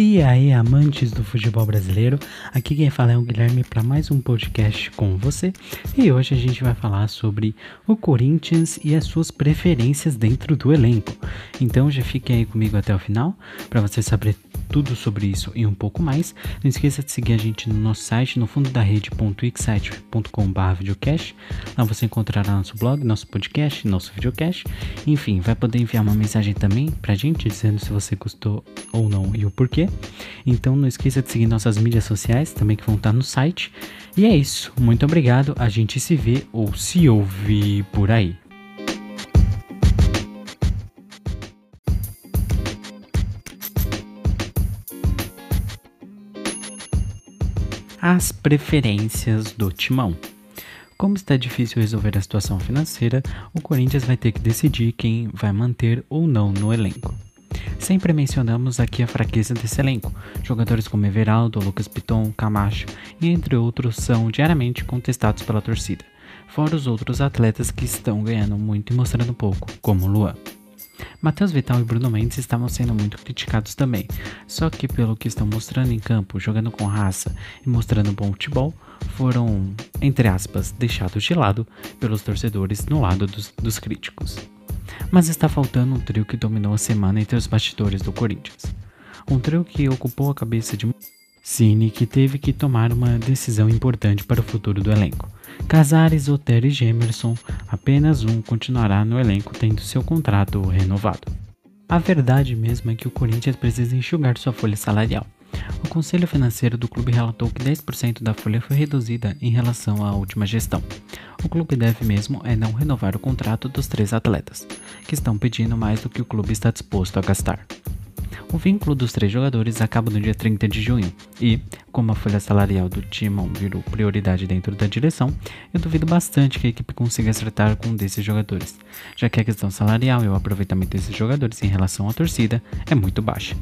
E aí, amantes do futebol brasileiro, aqui quem fala é o Guilherme para mais um podcast com você. E hoje a gente vai falar sobre o Corinthians e as suas preferências dentro do elenco. Então já fique aí comigo até o final para você saber tudo sobre isso e um pouco mais. Não esqueça de seguir a gente no nosso site, no fundo da rede.wixsite.com.br videocast. Lá você encontrará nosso blog, nosso podcast, nosso videocast. Enfim, vai poder enviar uma mensagem também pra gente dizendo se você gostou ou não e o porquê. Então não esqueça de seguir nossas mídias sociais também que vão estar no site. E é isso. Muito obrigado. A gente se vê ou se ouve por aí. As preferências do timão. Como está difícil resolver a situação financeira, o Corinthians vai ter que decidir quem vai manter ou não no elenco. Sempre mencionamos aqui a fraqueza desse elenco. Jogadores como Everaldo, Lucas Piton, Camacho e entre outros são diariamente contestados pela torcida, fora os outros atletas que estão ganhando muito e mostrando pouco, como Luan. Matheus Vital e Bruno Mendes estavam sendo muito criticados também, só que pelo que estão mostrando em campo, jogando com raça e mostrando bom futebol, foram, entre aspas, deixados de lado pelos torcedores no lado dos, dos críticos. Mas está faltando um trio que dominou a semana entre os bastidores do Corinthians. Um trio que ocupou a cabeça de Cine, que teve que tomar uma decisão importante para o futuro do elenco. Casares, Otero e Gemerson, apenas um continuará no elenco tendo seu contrato renovado. A verdade mesmo é que o Corinthians precisa enxugar sua folha salarial. O Conselho Financeiro do clube relatou que 10% da folha foi reduzida em relação à última gestão. O clube deve mesmo é não renovar o contrato dos três atletas, que estão pedindo mais do que o clube está disposto a gastar. O vínculo dos três jogadores acaba no dia 30 de junho e, como a folha salarial do Timon virou prioridade dentro da direção, eu duvido bastante que a equipe consiga acertar com um desses jogadores, já que a questão salarial e o aproveitamento desses jogadores em relação à torcida é muito baixa.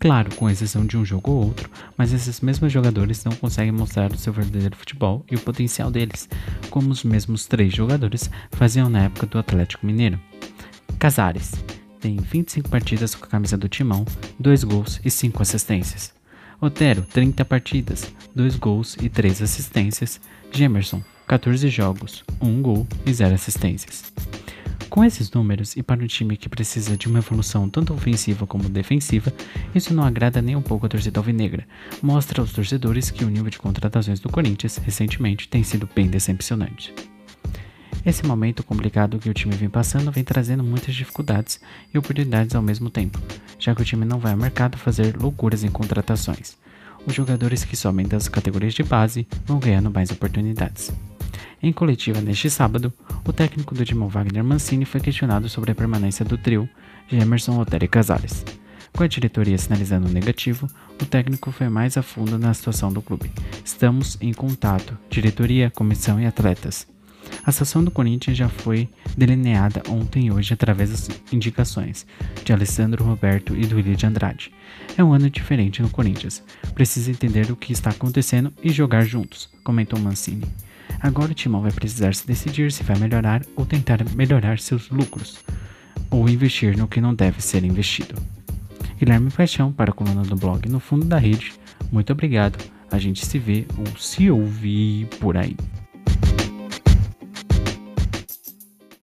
Claro, com exceção de um jogo ou outro, mas esses mesmos jogadores não conseguem mostrar o seu verdadeiro futebol e o potencial deles, como os mesmos três jogadores faziam na época do Atlético Mineiro. Casares, tem 25 partidas com a camisa do Timão, 2 gols e 5 assistências. Otero, 30 partidas, 2 gols e 3 assistências. Gemerson, 14 jogos, 1 gol e 0 assistências. Com esses números, e para um time que precisa de uma evolução tanto ofensiva como defensiva, isso não agrada nem um pouco a torcida alvinegra. Mostra aos torcedores que o nível de contratações do Corinthians recentemente tem sido bem decepcionante. Esse momento complicado que o time vem passando vem trazendo muitas dificuldades e oportunidades ao mesmo tempo, já que o time não vai ao mercado fazer loucuras em contratações. Os jogadores que somem das categorias de base vão ganhando mais oportunidades. Em coletiva neste sábado, o técnico do Timão Wagner Mancini foi questionado sobre a permanência do trio Gemerson, Otero e Casares. Com a diretoria sinalizando negativo, o técnico foi mais a fundo na situação do clube. Estamos em contato, diretoria, comissão e atletas. A situação do Corinthians já foi delineada ontem e hoje através das indicações de Alessandro Roberto e do William de Andrade. É um ano diferente no Corinthians. Precisa entender o que está acontecendo e jogar juntos, comentou Mancini. Agora o Timão vai precisar se decidir se vai melhorar ou tentar melhorar seus lucros, ou investir no que não deve ser investido. Guilherme Paixão para a coluna do blog No Fundo da Rede. Muito obrigado. A gente se vê ou se ouvir por aí.